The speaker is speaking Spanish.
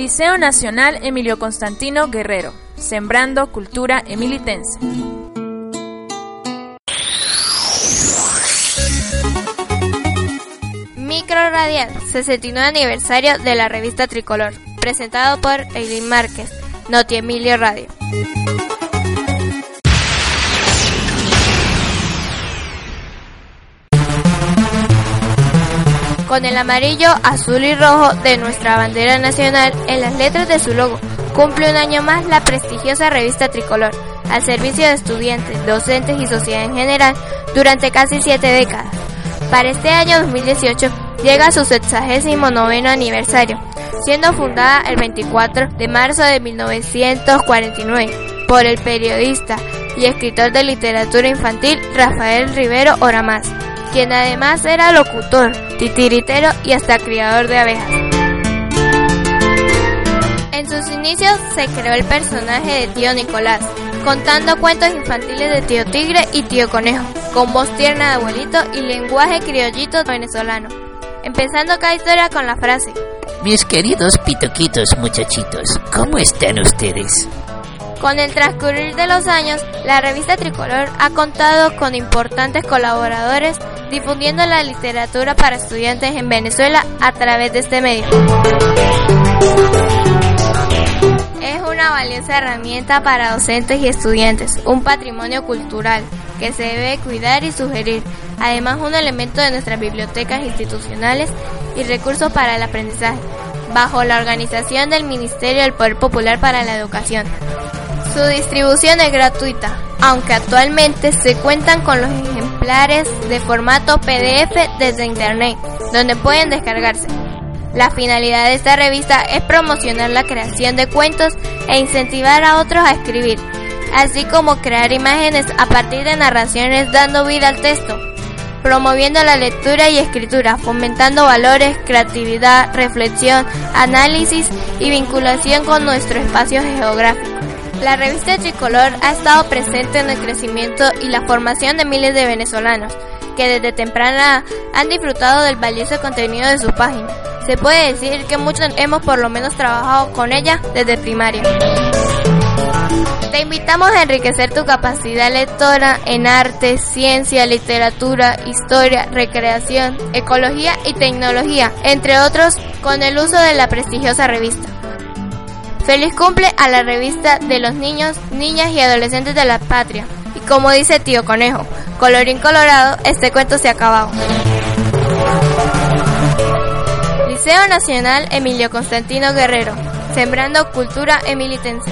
Liceo Nacional Emilio Constantino Guerrero, sembrando cultura emilitense. Micro Radial, 69 aniversario de la revista Tricolor, presentado por Eileen Márquez, Noti Emilio Radio. Con el amarillo, azul y rojo de nuestra bandera nacional en las letras de su logo. Cumple un año más la prestigiosa revista Tricolor, al servicio de estudiantes, docentes y sociedad en general durante casi siete décadas. Para este año 2018 llega su 69 aniversario, siendo fundada el 24 de marzo de 1949 por el periodista y escritor de literatura infantil Rafael Rivero Oramás quien además era locutor, titiritero y hasta criador de abejas. En sus inicios se creó el personaje de Tío Nicolás, contando cuentos infantiles de Tío Tigre y Tío Conejo, con voz tierna de abuelito y lenguaje criollito venezolano. Empezando cada historia con la frase, Mis queridos pitoquitos muchachitos, ¿cómo están ustedes? Con el transcurrir de los años, la revista Tricolor ha contado con importantes colaboradores difundiendo la literatura para estudiantes en Venezuela a través de este medio. Es una valiosa herramienta para docentes y estudiantes, un patrimonio cultural que se debe cuidar y sugerir, además un elemento de nuestras bibliotecas institucionales y recursos para el aprendizaje, bajo la organización del Ministerio del Poder Popular para la Educación. Su distribución es gratuita, aunque actualmente se cuentan con los ejemplares de formato PDF desde Internet, donde pueden descargarse. La finalidad de esta revista es promocionar la creación de cuentos e incentivar a otros a escribir, así como crear imágenes a partir de narraciones dando vida al texto, promoviendo la lectura y escritura, fomentando valores, creatividad, reflexión, análisis y vinculación con nuestro espacio geográfico. La revista Tricolor ha estado presente en el crecimiento y la formación de miles de venezolanos que desde temprana han disfrutado del valioso contenido de su página. Se puede decir que muchos hemos por lo menos trabajado con ella desde primaria. Te invitamos a enriquecer tu capacidad lectora en arte, ciencia, literatura, historia, recreación, ecología y tecnología, entre otros, con el uso de la prestigiosa revista. Feliz cumple a la revista de los niños, niñas y adolescentes de la patria. Y como dice tío Conejo, colorín colorado, este cuento se ha acabado. Liceo Nacional Emilio Constantino Guerrero, sembrando cultura emilitense.